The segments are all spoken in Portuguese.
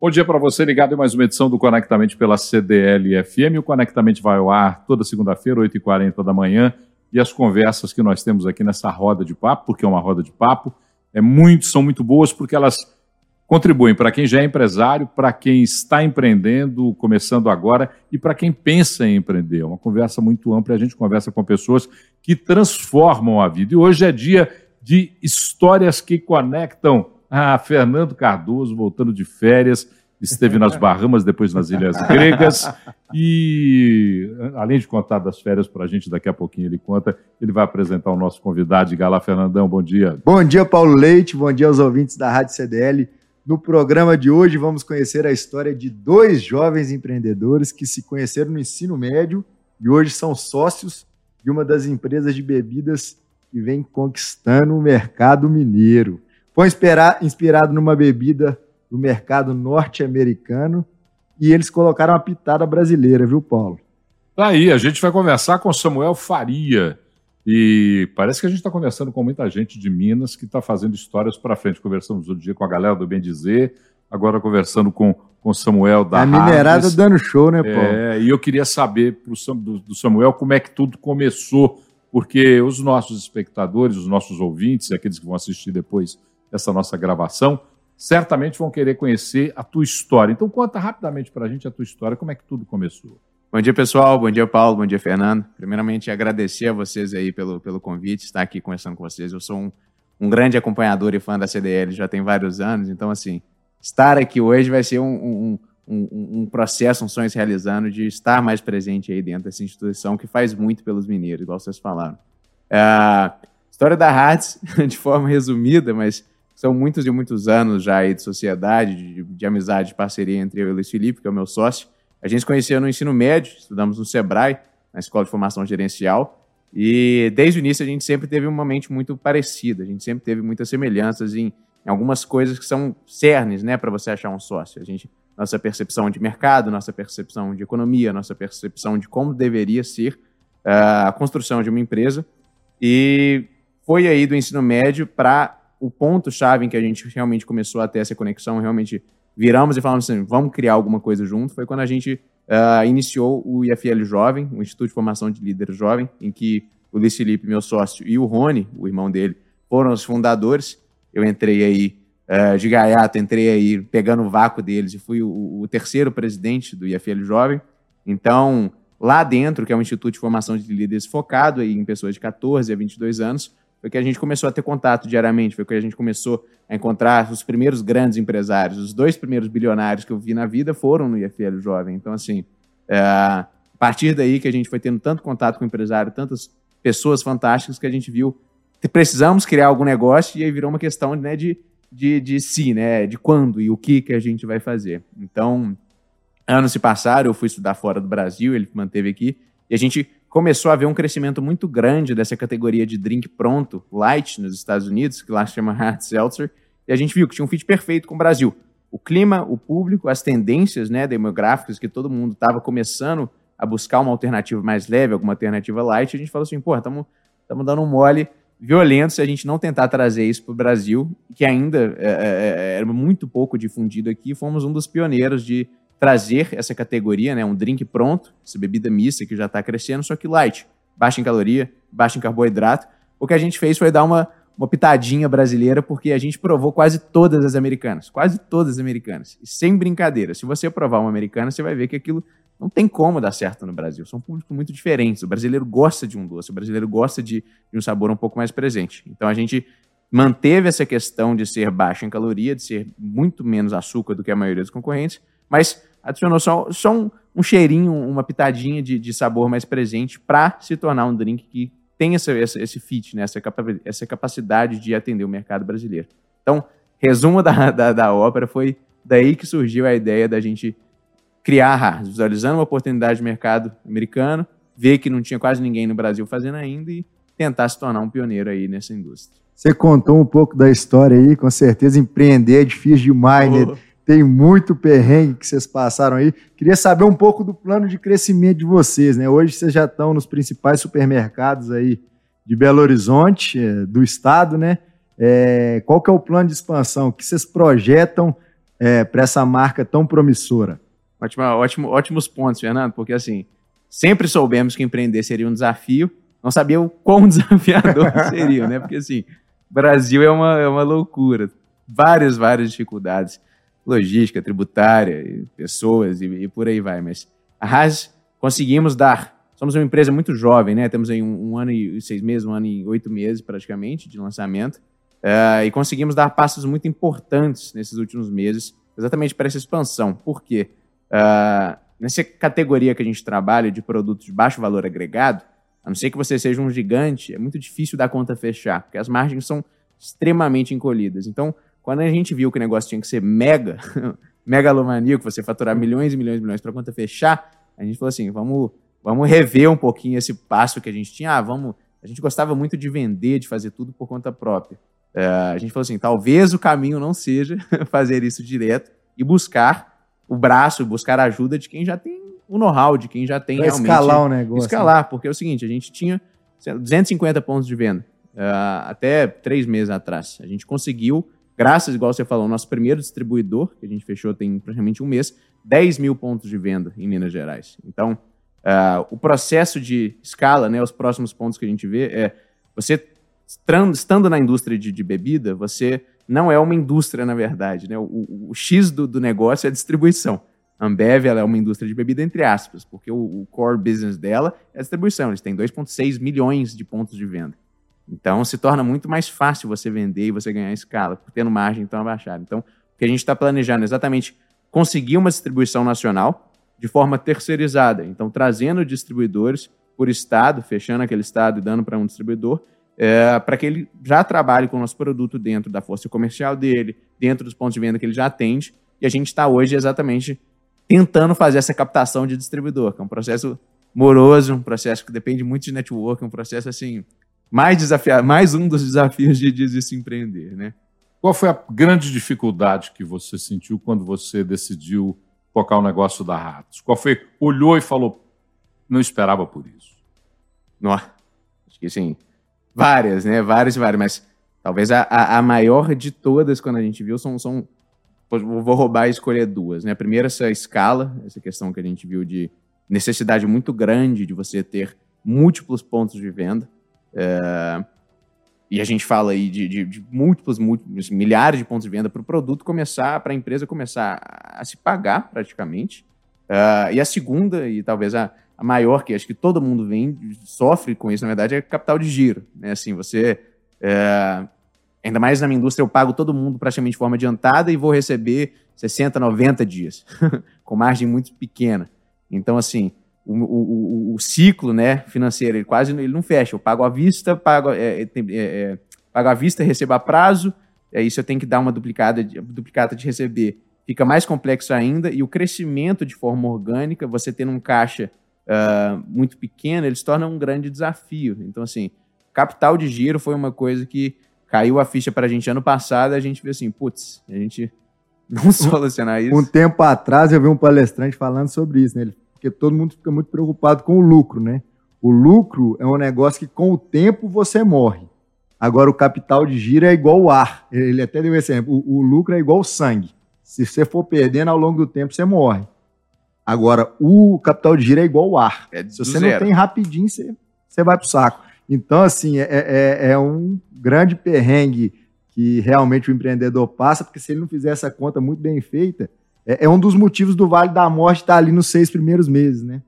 Bom dia para você ligado em mais uma edição do Conectamente pela CDL FM. O Conectamente vai ao ar toda segunda-feira, 8h40 da manhã. E as conversas que nós temos aqui nessa roda de papo, porque é uma roda de papo, é muito, são muito boas porque elas contribuem para quem já é empresário, para quem está empreendendo, começando agora, e para quem pensa em empreender. É uma conversa muito ampla, a gente conversa com pessoas que transformam a vida. E hoje é dia de histórias que conectam ah, Fernando Cardoso, voltando de férias, esteve nas Bahamas, depois nas Ilhas Gregas. E, além de contar das férias para a gente, daqui a pouquinho ele conta, ele vai apresentar o nosso convidado. Diga lá, Fernandão, bom dia. Bom dia, Paulo Leite, bom dia aos ouvintes da Rádio CDL. No programa de hoje, vamos conhecer a história de dois jovens empreendedores que se conheceram no ensino médio e hoje são sócios de uma das empresas de bebidas que vem conquistando o mercado mineiro. Foi inspirado numa bebida do mercado norte-americano e eles colocaram uma pitada brasileira, viu, Paulo? Tá aí, a gente vai conversar com Samuel Faria. E parece que a gente está conversando com muita gente de Minas que está fazendo histórias para frente. Conversamos outro dia com a galera do Bem Dizer, agora conversando com o Samuel da A minerada dando show, né, Paulo? É, e eu queria saber pro, do, do Samuel como é que tudo começou, porque os nossos espectadores, os nossos ouvintes, aqueles que vão assistir depois essa nossa gravação, certamente vão querer conhecer a tua história. Então, conta rapidamente para a gente a tua história, como é que tudo começou. Bom dia, pessoal. Bom dia, Paulo. Bom dia, Fernando. Primeiramente, agradecer a vocês aí pelo, pelo convite, estar aqui conversando com vocês. Eu sou um, um grande acompanhador e fã da CDL já tem vários anos, então, assim, estar aqui hoje vai ser um, um, um, um processo, um sonho se realizando de estar mais presente aí dentro dessa instituição que faz muito pelos mineiros, igual vocês falaram. É, história da Hartz, de forma resumida, mas são muitos e muitos anos já aí de sociedade, de, de amizade, de parceria entre eu e o Luiz Felipe, que é o meu sócio. A gente se conheceu no ensino médio, estudamos no Sebrae, na Escola de Formação Gerencial, e desde o início a gente sempre teve uma mente muito parecida, a gente sempre teve muitas semelhanças em, em algumas coisas que são cernes, né, para você achar um sócio. A gente, nossa percepção de mercado, nossa percepção de economia, nossa percepção de como deveria ser uh, a construção de uma empresa. E foi aí do ensino médio para o ponto-chave em que a gente realmente começou a ter essa conexão, realmente viramos e falamos assim, vamos criar alguma coisa junto, foi quando a gente uh, iniciou o IFL Jovem, o Instituto de Formação de Líderes Jovem, em que o Luiz Felipe, meu sócio, e o Rony, o irmão dele, foram os fundadores. Eu entrei aí uh, de gaiato, entrei aí pegando o vácuo deles e fui o, o terceiro presidente do IFL Jovem. Então, lá dentro, que é um instituto de formação de líderes focado em pessoas de 14 a 22 anos, foi que a gente começou a ter contato diariamente, foi que a gente começou a encontrar os primeiros grandes empresários. Os dois primeiros bilionários que eu vi na vida foram no IFL Jovem. Então, assim, é, a partir daí que a gente foi tendo tanto contato com o empresário, tantas pessoas fantásticas que a gente viu precisamos criar algum negócio e aí virou uma questão né, de, de, de si, né, de quando e o que, que a gente vai fazer. Então, anos se passaram, eu fui estudar fora do Brasil, ele manteve aqui, e a gente começou a haver um crescimento muito grande dessa categoria de drink pronto, light, nos Estados Unidos, que lá se chama hard seltzer, e a gente viu que tinha um fit perfeito com o Brasil. O clima, o público, as tendências né, demográficas, que todo mundo estava começando a buscar uma alternativa mais leve, alguma alternativa light, a gente falou assim, pô, estamos dando um mole violento se a gente não tentar trazer isso para o Brasil, que ainda é, é, é, era muito pouco difundido aqui, fomos um dos pioneiros de trazer essa categoria, né, um drink pronto, essa bebida mista que já está crescendo, só que light, baixa em caloria, baixa em carboidrato. O que a gente fez foi dar uma, uma pitadinha brasileira, porque a gente provou quase todas as americanas, quase todas as americanas. E sem brincadeira, se você provar uma americana, você vai ver que aquilo não tem como dar certo no Brasil. São públicos muito diferentes. O brasileiro gosta de um doce, o brasileiro gosta de, de um sabor um pouco mais presente. Então a gente manteve essa questão de ser baixa em caloria, de ser muito menos açúcar do que a maioria dos concorrentes, mas adicionou só, só um, um cheirinho, uma pitadinha de, de sabor mais presente para se tornar um drink que tem essa, essa, esse fit, né? essa, essa capacidade de atender o mercado brasileiro. Então, resumo da, da, da ópera foi daí que surgiu a ideia da gente criar a Haas, visualizando uma oportunidade de mercado americano, ver que não tinha quase ninguém no Brasil fazendo ainda e tentar se tornar um pioneiro aí nessa indústria. Você contou um pouco da história aí, com certeza empreender é difícil demais, oh. né? Tem muito perrengue que vocês passaram aí. Queria saber um pouco do plano de crescimento de vocês, né? Hoje vocês já estão nos principais supermercados aí de Belo Horizonte, é, do estado, né? É, qual que é o plano de expansão? Que vocês projetam é, para essa marca tão promissora? Ótimo, ótimo, ótimos pontos, Fernando, porque assim, sempre soubemos que empreender seria um desafio, não sabia o quão desafiador seria, né? Porque assim, Brasil é uma, é uma loucura, várias, várias dificuldades, logística, tributária, pessoas e, e por aí vai, mas a Haas conseguimos dar Somos uma empresa muito jovem, né? Temos aí um, um, ano e seis meses, um ano e oito meses praticamente de lançamento. Uh, e conseguimos dar passos muito importantes nesses últimos meses, exatamente para essa expansão. Por quê? Uh, nessa categoria que a gente trabalha de produtos de baixo valor agregado, a não ser que você seja um gigante, é muito difícil dar conta fechar, porque as margens são extremamente encolhidas. Então, quando a gente viu que o negócio tinha que ser mega, megalomaníaco, você faturar milhões e milhões e milhões para conta fechar, a gente falou assim, vamos vamos rever um pouquinho esse passo que a gente tinha. Ah, vamos. A gente gostava muito de vender, de fazer tudo por conta própria. É, a gente falou assim: talvez o caminho não seja fazer isso direto e buscar o braço, buscar a ajuda de quem já tem o know-how, de quem já tem pra realmente. Escalar o negócio. Escalar, né? porque é o seguinte: a gente tinha 250 pontos de venda uh, até três meses atrás. A gente conseguiu, graças, igual você falou, nosso primeiro distribuidor, que a gente fechou tem praticamente um mês, 10 mil pontos de venda em Minas Gerais. Então, Uh, o processo de escala, né, os próximos pontos que a gente vê é você estando na indústria de, de bebida, você não é uma indústria, na verdade. Né? O, o, o X do, do, negócio é a distribuição. A Ambev é uma indústria de bebida, entre aspas, porque o, o core business dela é a distribuição. Eles têm 2,6 milhões de pontos de venda. Então, se torna muito mais fácil você vender e você ganhar escala, tendo margem tão abaixada. Então, o que a gente está planejando é exatamente conseguir uma distribuição nacional, de forma terceirizada. Então, trazendo distribuidores por estado, fechando aquele estado e dando para um distribuidor, é, para que ele já trabalhe com o nosso produto dentro da força comercial dele, dentro dos pontos de venda que ele já atende. E a gente está hoje exatamente tentando fazer essa captação de distribuidor, que é um processo moroso, um processo que depende muito de network, um processo assim mais desafiado, mais um dos desafios de, de se empreender, né? Qual foi a grande dificuldade que você sentiu quando você decidiu tocar o negócio da Ratos? Qual foi? Olhou e falou, não esperava por isso. Não, acho que sim. Várias, né? Várias e várias, mas talvez a, a, a, maior de todas, quando a gente viu, são, são. Vou roubar e escolher duas, né? A primeira, essa escala, essa questão que a gente viu de necessidade muito grande de você ter múltiplos pontos de venda. É, e a gente fala aí de, de, de múltiplos, múltiplos, milhares de pontos de venda para o produto começar, para a empresa começar a, a, se pagar praticamente. Uh, e a segunda, e talvez a, a, maior, que acho que todo mundo vem, sofre com isso, na verdade, é capital de giro. Né? Assim, você. Uh, ainda mais na minha indústria, eu pago todo mundo praticamente de forma adiantada e vou receber 60, 90 dias, com margem muito pequena. Então, assim, o, o, o, ciclo né, financeiro, ele quase ele não fecha. Eu pago à vista, pago, é, é, é, é pago à vista, recebo a prazo, é isso eu tenho que dar uma duplicada, duplicata de receber. Fica mais complexo ainda, e o crescimento de forma orgânica, você tendo um caixa uh, muito pequeno, ele se torna um grande desafio. Então, assim, capital de giro foi uma coisa que caiu a ficha para a gente ano passado, a gente viu assim, putz, a gente não solucionar isso. Um tempo atrás eu vi um palestrante falando sobre isso, né? Ele porque todo mundo fica muito preocupado com o lucro, né? O lucro é um negócio que com o tempo você morre. Agora, o capital de giro é igual o ar. Ele até deu esse exemplo. O, o lucro é igual o sangue. Se você for perdendo ao longo do tempo, você morre. Agora, o capital de giro é igual o ar. É Se você zero. não tem rapidinho, você, você vai para o saco. Então, assim, é, é, é, um grande perrengue que realmente o empreendedor passa, porque se ele não fizer essa conta muito bem feita, é, é um dos motivos do Vale da Morte estar ali nos seis primeiros meses, né?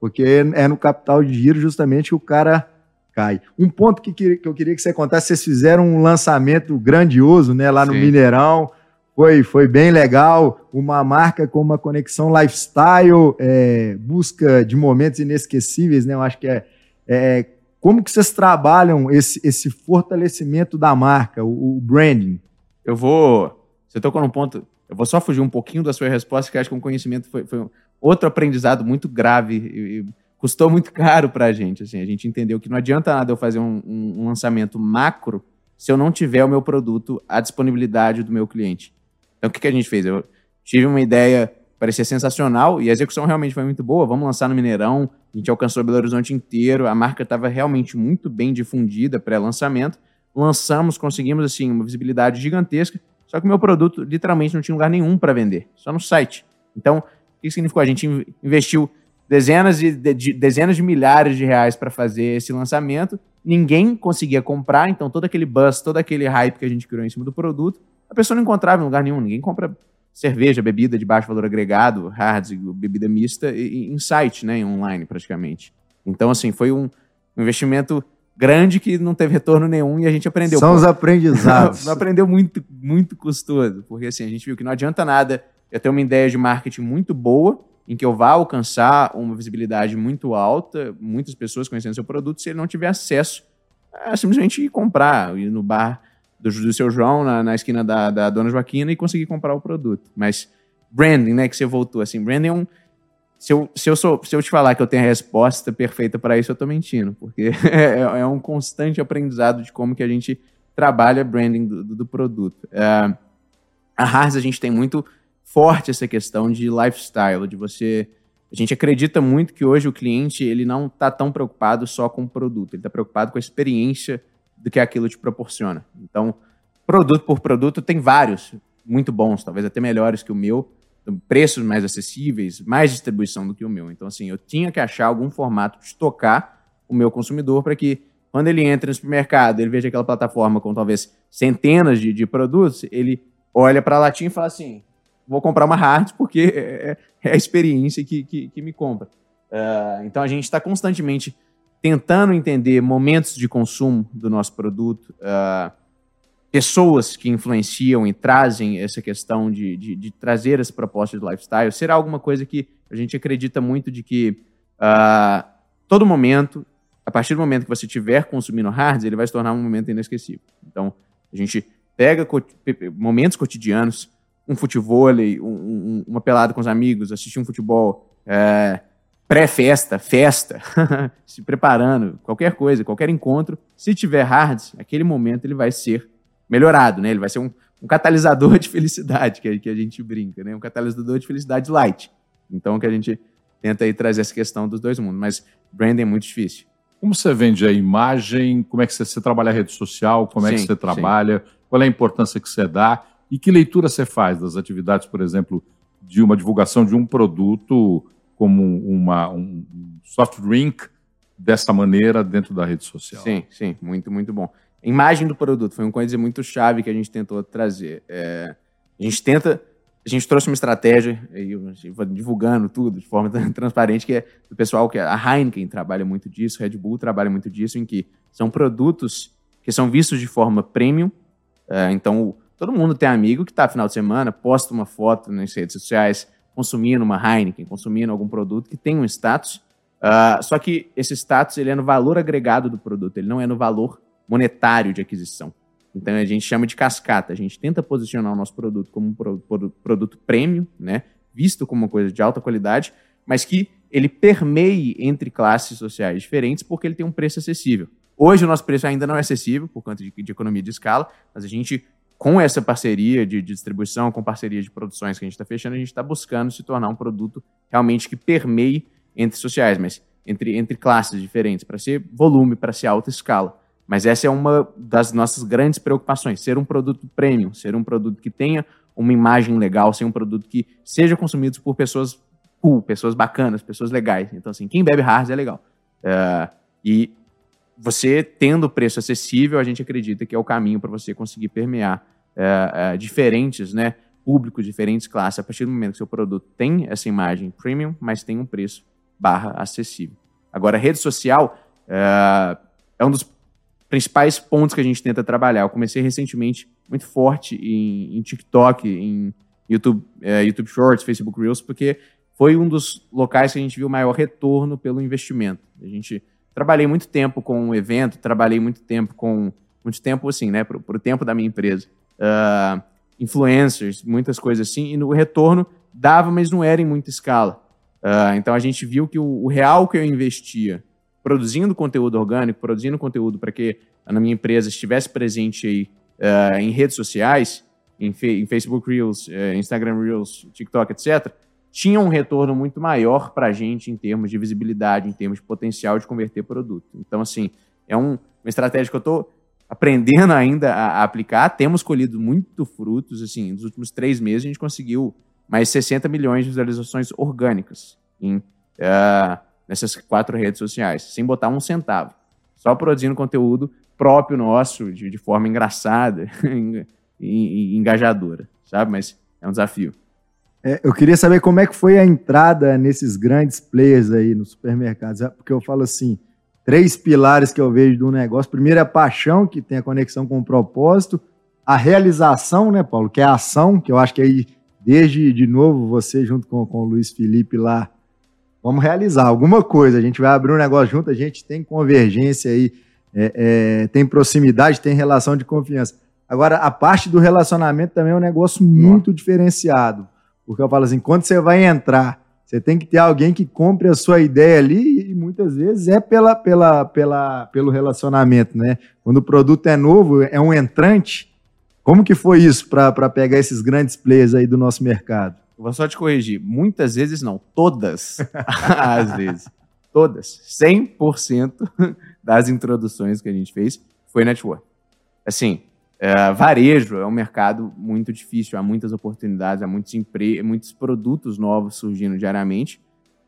Porque é no capital de giro justamente que o cara cai. Um ponto que, que eu queria que você contasse, vocês fizeram um lançamento grandioso, né, lá no Sim. Mineirão, foi, foi bem legal, uma marca com uma conexão lifestyle, é, busca de momentos inesquecíveis, né, eu acho que é, é como que vocês trabalham esse, esse fortalecimento da marca, o, o branding? Eu vou, você tocou num ponto eu vou só fugir um pouquinho da sua resposta, que acho que um conhecimento foi, foi outro aprendizado muito grave e, e custou muito caro para a gente. Assim, a gente entendeu que não adianta nada eu fazer um, um, um, lançamento macro se eu não tiver o meu produto à disponibilidade do meu cliente. Então, o que, que a gente fez? Eu tive uma ideia, parecia sensacional, e a execução realmente foi muito boa. Vamos lançar no Mineirão, a gente alcançou Belo Horizonte inteiro, a marca estava realmente muito bem difundida pré-lançamento. Lançamos, conseguimos assim uma visibilidade gigantesca Só que o meu produto literalmente não tinha lugar nenhum para vender, só no site. Então, o que significou? A gente investiu dezenas de, de dezenas de milhares de reais para fazer esse lançamento, ninguém conseguia comprar, então todo aquele buzz, todo aquele hype que a gente criou em cima do produto, a pessoa não encontrava em lugar nenhum, ninguém compra cerveja, bebida de baixo valor agregado, hards, bebida mista, em site, né, online praticamente. Então, assim, foi um investimento grande que não teve retorno nenhum e a gente aprendeu. São os aprendizados. aprendeu muito, muito custoso, porque assim, a gente viu que não adianta nada eu ter uma ideia de marketing muito boa, em que eu vá alcançar uma visibilidade muito alta, muitas pessoas conhecendo seu produto, se ele não tiver acesso a simplesmente ir comprar, ir no bar do, do seu João, na, na esquina da, da Dona Joaquina e conseguir comprar o produto. Mas branding, né, que você voltou, assim, branding é um... Se eu, se, eu sou, se eu te falar que eu tenho a resposta perfeita para isso, eu estou mentindo, porque é, é, um constante aprendizado de como que a gente trabalha branding do, do, produto. Uh, a Harz, a gente tem muito forte essa questão de lifestyle, de você. A gente acredita muito que hoje o cliente ele não está tão preocupado só com o produto, ele está preocupado com a experiência do que aquilo te proporciona. Então, produto por produto, tem vários muito bons, talvez até melhores que o meu, preços mais acessíveis, mais distribuição do que o meu. Então, assim, eu tinha que achar algum formato de tocar o meu consumidor para que, quando ele entra no supermercado, ele veja aquela plataforma com talvez centenas de, de produtos, ele olha para a latinha e fala assim: vou comprar uma hard porque é, é, é a experiência que, que, que me compra. Uh, então a gente está constantemente tentando entender momentos de consumo do nosso produto, uh, pessoas que influenciam e trazem essa questão de, de, de, trazer essa proposta de lifestyle, será alguma coisa que a gente acredita muito de que uh, todo momento, a partir do momento que você estiver consumindo hards, ele vai se tornar um momento inesquecível. Então, a gente pega momentos cotidianos, um futevôlei, um, um, uma pelada com os amigos, assistir um futebol é, pré-festa, festa, se preparando, qualquer coisa, qualquer encontro, se tiver hards, aquele momento ele vai ser melhorado, né? Ele vai ser um, um catalisador de felicidade, que a, que a gente brinca, né? Um catalisador de felicidade light. Então, que a gente tenta aí trazer essa questão dos dois mundos. Mas branding é muito difícil. Como você vende a imagem? Como é que você, você trabalha a rede social? Como é sim, que você trabalha? Sim. Qual é a importância que você dá? E que leitura você faz das atividades, por exemplo, de uma divulgação de um produto como uma, um soft drink dessa maneira dentro da rede social? Sim, sim, muito, muito bom. Imagem do produto foi uma coisa muito chave que a gente tentou trazer. É, a gente tenta, a gente trouxe uma estratégia, divulgando tudo de forma transparente, que é do pessoal que a Heineken trabalha muito disso, Red Bull trabalha muito disso, em que são produtos que são vistos de forma premium. É, então, Todo mundo tem amigo que está final de semana, posta uma foto nas redes sociais, consumindo uma Heineken, consumindo algum produto que tem um status. Uh, só que esse status ele é no valor agregado do produto, ele não é no valor monetário de aquisição. Então a gente chama de cascata. A gente tenta posicionar o nosso produto como um pro, pro, produto premium, né? visto como uma coisa de alta qualidade, mas que ele permeie entre classes sociais diferentes porque ele tem um preço acessível. Hoje o nosso preço ainda não é acessível por conta de, de economia de escala, mas a gente com essa parceria de, de distribuição, com parceria de produções que a gente está fechando, a gente está buscando se tornar um produto realmente que permeie entre sociais, mas entre, entre classes diferentes, para ser volume, para ser alta escala. Mas essa é uma das nossas grandes preocupações, ser um produto premium, ser um produto que tenha uma imagem legal, ser um produto que seja consumido por pessoas cool, pessoas bacanas, pessoas legais. Então, assim, quem bebe Haas é legal. Uh, e você tendo preço acessível, a gente acredita que é o caminho para você conseguir permear é, é, diferentes, né, públicos, diferentes classes, a partir do momento que seu produto tem essa imagem premium, mas tem um preço barra acessível. Agora, rede social é um dos principais pontos que a gente tenta trabalhar. Eu comecei recentemente muito forte em, em TikTok, em YouTube, é, YouTube Shorts, Facebook Reels, porque foi um dos locais que a gente viu maior retorno pelo investimento. A gente trabalhei muito tempo com um evento, trabalhei muito tempo com muito tempo assim, né, para o tempo da minha empresa, uh, influencers, muitas coisas assim, e no retorno dava, mas não era em muita escala. Uh, então a gente viu que o, o, real que eu investia produzindo conteúdo orgânico, produzindo conteúdo para que na minha empresa estivesse presente aí uh, em redes sociais, em, em Facebook Reels, Instagram Reels, TikTok, etc., tinha um retorno muito maior para a gente em termos de visibilidade, em termos de potencial de converter produto. Então, assim, é um, uma estratégia que eu estou aprendendo ainda a, a, aplicar. Temos colhido muito frutos. Assim, nos últimos três meses a gente conseguiu mais 60 milhões de visualizações orgânicas em, uh, nessas quatro redes sociais, sem botar um centavo. Só produzindo conteúdo próprio nosso, de, de forma engraçada e engajadora, sabe? Mas é um desafio. É, eu queria saber como é que foi a entrada nesses grandes players aí nos supermercados, porque eu falo assim, três pilares que eu vejo do negócio. Primeiro é a paixão, que tem a conexão com o propósito, a realização, né, Paulo, que é a ação, que eu acho que aí, desde de novo, você junto com, com o Luiz Felipe lá, vamos realizar alguma coisa. A gente vai abrir um negócio junto, a gente tem convergência aí, é, é, tem proximidade, tem relação de confiança. Agora, a parte do relacionamento também é um negócio muito diferenciado. Porque eu falo assim, quando você vai entrar, você tem que ter alguém que compre a sua ideia ali e muitas vezes é pela, pela, pela, pelo relacionamento, né? Quando o produto é novo, é um entrante. Como que foi isso para pegar esses grandes players aí do nosso mercado? Vou só te corrigir. Muitas vezes não, todas as vezes. Todas. 100% das introduções que a gente fez foi network. Assim, é, varejo é um mercado muito difícil, há muitas oportunidades, há muitos, empre... muitos produtos novos surgindo diariamente.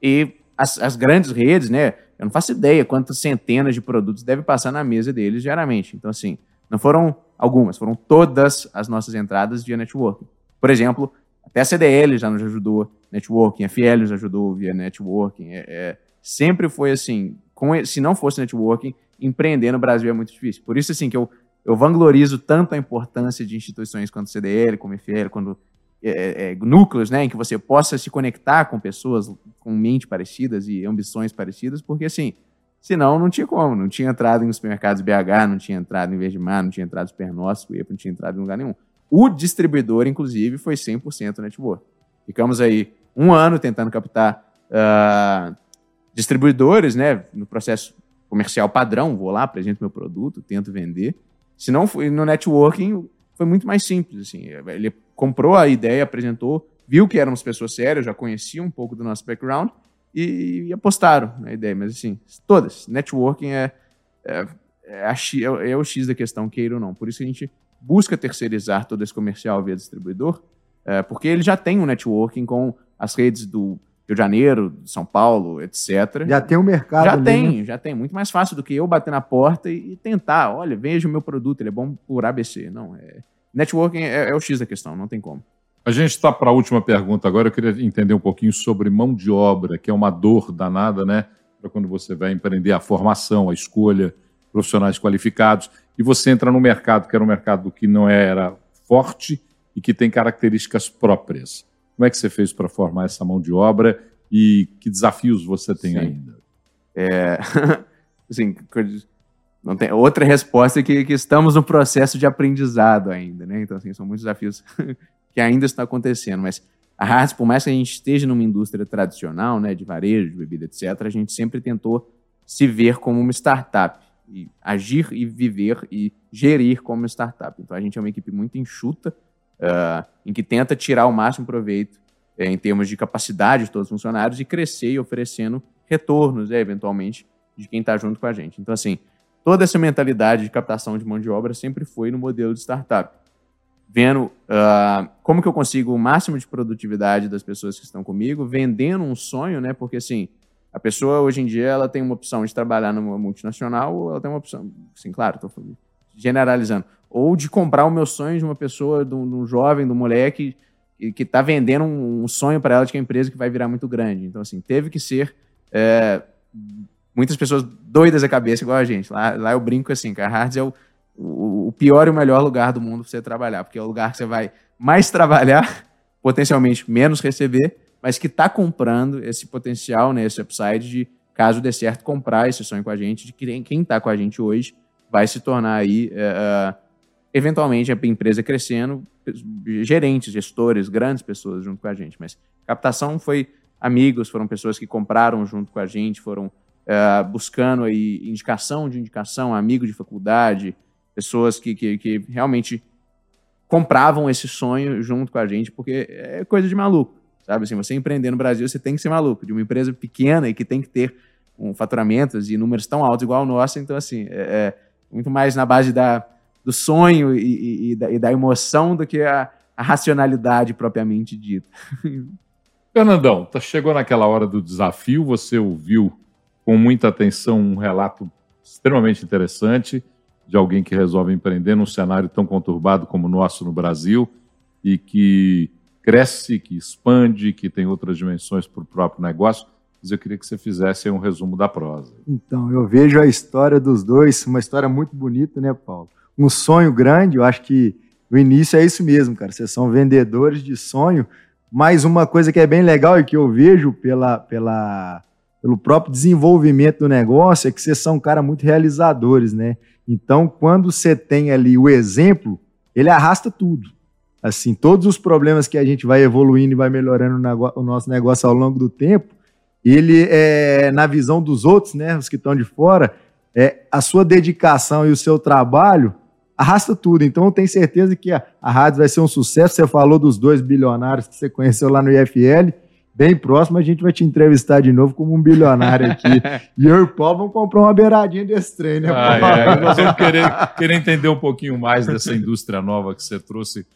E as, as, grandes redes, né? Eu não faço ideia quantas centenas de produtos devem passar na mesa deles diariamente. Então, assim, não foram algumas, foram todas as nossas entradas via networking. Por exemplo, até a CDL já nos ajudou networking, a Fiel nos ajudou via networking. É, é, sempre foi assim, com, se não fosse networking, empreender no Brasil é muito difícil. Por isso, assim, que eu eu vanglorizo tanto a importância de instituições como CDL, como IFL, quando é, é, é, núcleos, né, em que você possa se conectar com pessoas com mente parecidas e ambições parecidas, porque assim, senão não tinha como, não tinha entrado em supermercados BH, não tinha entrado em Verdemar, não tinha entrado em Supernosso, não tinha entrado em lugar nenhum. O distribuidor, inclusive, foi 100% network. Ficamos aí um ano tentando captar uh, distribuidores, né, no processo comercial padrão, vou lá, apresento meu produto, tento vender, se não no networking, foi muito mais simples. Assim. Ele comprou a ideia, apresentou, viu que éramos pessoas sérias, já conhecia um pouco do nosso background e, e apostaram na ideia. Mas assim, todas. Networking é, é, é, a, é, é o X da questão, queira ou não. Por isso que a gente busca terceirizar todo esse comercial via distribuidor, é, porque ele já tem um networking com as redes do Rio de Janeiro, São Paulo, etc. Já tem um mercado. Já ali, tem, né? já tem. Muito mais fácil do que eu bater na porta e, e, tentar. Olha, veja o meu produto, ele é bom por ABC. Não, é. Networking é, é o X da questão, não tem como. A gente está para a última pergunta agora. Eu queria entender um pouquinho sobre mão de obra, que é uma dor danada, né? Para quando você vai empreender a formação, a escolha, profissionais qualificados. E você entra no mercado que era um mercado que não era forte e que tem características próprias. Como é que você fez para formar essa mão de obra e que desafios você tem Sim. ainda? É, assim, não tem outra resposta é que, que estamos no processo de aprendizado ainda, né? Então, assim, são muitos desafios que ainda estão acontecendo, mas a Hartz, por mais que a gente esteja numa indústria tradicional, né, de varejo, de bebida, etc., a gente sempre tentou se ver como uma startup, e agir e viver e gerir como startup. Então, a gente é uma equipe muito enxuta, uh, em que tenta tirar o máximo proveito uh, em termos de capacidade de todos os funcionários e crescer e oferecendo retornos, uh, eventualmente, de quem está junto com a gente. Então, assim, toda essa mentalidade de captação de mão de obra sempre foi no modelo de startup. Vendo uh, como que eu consigo o máximo de produtividade das pessoas que estão comigo, vendendo um sonho, né? Porque, assim, a pessoa, hoje em dia, ela tem uma opção de trabalhar numa multinacional ou ela tem uma opção... Sim, claro, estou generalizando ou de comprar o meu sonho de uma pessoa, de um, de um jovem, de um moleque que está vendendo um, um sonho para ela de que é uma empresa que vai virar muito grande. Então, assim, teve que ser é, muitas pessoas doidas da cabeça igual a gente. Lá, lá eu brinco assim, que a Hards é o, o, o pior e o melhor lugar do mundo para você trabalhar, porque é o lugar que você vai mais trabalhar, potencialmente menos receber, mas que está comprando esse potencial, né, esse upside de, caso dê certo, comprar esse sonho com a gente, de que quem está com a gente hoje vai se tornar aí uh, eventualmente a empresa crescendo, gerentes, gestores, grandes pessoas junto com a gente. Mas captação foi amigos, foram pessoas que compraram junto com a gente, foram uh, buscando aí indicação de indicação, amigo de faculdade, pessoas que, que, que, realmente compravam esse sonho junto com a gente, porque é coisa de maluco, sabe? Assim, você empreender no Brasil, você tem que ser maluco, de uma empresa pequena e que tem que ter um faturamentos e números tão altos igual o nosso, então assim, é, é muito mais na base da, do sonho e, e, e, da, e da, emoção do que a, a racionalidade propriamente dita. Fernandão, tá, chegou naquela hora do desafio, você ouviu com muita atenção um relato extremamente interessante de alguém que resolve empreender num cenário tão conturbado como o nosso no Brasil e que cresce, que expande, que tem outras dimensões para o próprio negócio. Mas eu queria que você fizesse um resumo da prosa. Então, eu vejo a história dos dois, uma história muito bonita, né, Paulo? Um sonho grande, eu acho que o início é isso mesmo, cara. Vocês são vendedores de sonho, mas uma coisa que é bem legal e que eu vejo pela, pela, pelo próprio desenvolvimento do negócio é que vocês são cara muito realizadores, né? Então, quando você tem ali o exemplo, ele arrasta tudo. Assim, todos os problemas que a gente vai evoluindo e vai melhorando o nosso negócio ao longo do tempo, ele é, na visão dos outros, né, os que estão de fora, é, a sua dedicação e o seu trabalho arrasta tudo. Então, eu tenho certeza que a, a rádio vai ser um sucesso. Você falou dos dois bilionários que você conheceu lá no IFL bem próximo, a gente vai te entrevistar de novo como um bilionário aqui. e eu e o Paulo vamos comprar uma beiradinha desse trem, né, ah, é. Nós vamos querer, querer entender um pouquinho mais dessa indústria nova que você trouxe.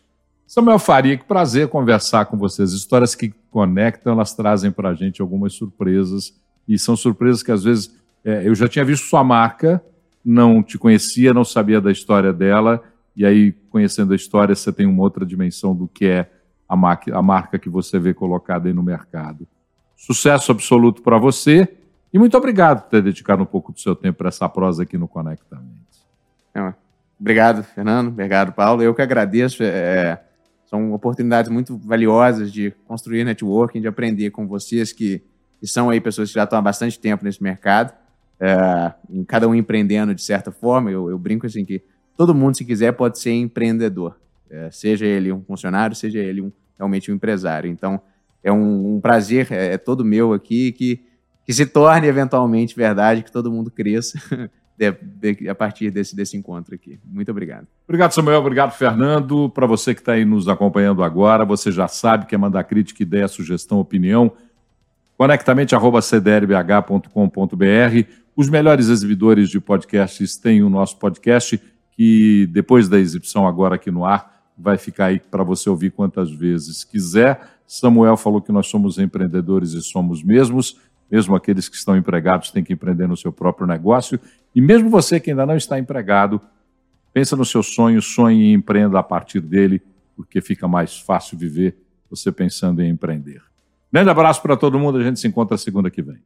Samuel Faria, que prazer conversar com vocês. Histórias que conectam, elas trazem para a gente algumas surpresas. E são surpresas que, às vezes, é, eu já tinha visto sua marca, não te conhecia, não sabia da história dela. E aí, conhecendo a história, você tem uma outra dimensão do que é a, marca, a marca que você vê colocada aí no mercado. Sucesso absoluto para você e muito obrigado por ter dedicado um pouco do seu tempo para essa prosa aqui no Conectamente. É, obrigado, Fernando. Obrigado, Paulo. Eu que agradeço. É, são oportunidades muito valiosas de construir networking, de aprender com vocês que, que são aí pessoas que já estão há bastante tempo nesse mercado. É, cada um empreendendo de certa forma. Eu, eu brinco assim que todo mundo, se quiser, pode ser empreendedor é, seja ele um funcionário, seja ele um, realmente um empresário. Então, é um, um prazer, é, é, todo meu aqui, que, que se torne eventualmente verdade, que todo mundo cresça de, de, a partir desse, desse encontro aqui. Muito obrigado. Obrigado, Samuel. Obrigado, Fernando. Para você que está aí nos acompanhando agora, você já sabe que é mandar crítica, ideia, sugestão, opinião. Conectamente.cdrbh.com.br. Os melhores exibidores de podcasts têm o nosso podcast, que depois da exibição agora aqui no ar, vai ficar aí para você ouvir quantas vezes quiser. Samuel falou que nós somos empreendedores e somos mesmos, mesmo aqueles que estão empregados têm que empreender no seu próprio negócio. E mesmo você que ainda não está empregado, pensa no seu sonho, sonhe e empreenda a partir dele, porque fica mais fácil viver você pensando em empreender. Grande abraço para todo mundo, a gente se encontra segunda que vem.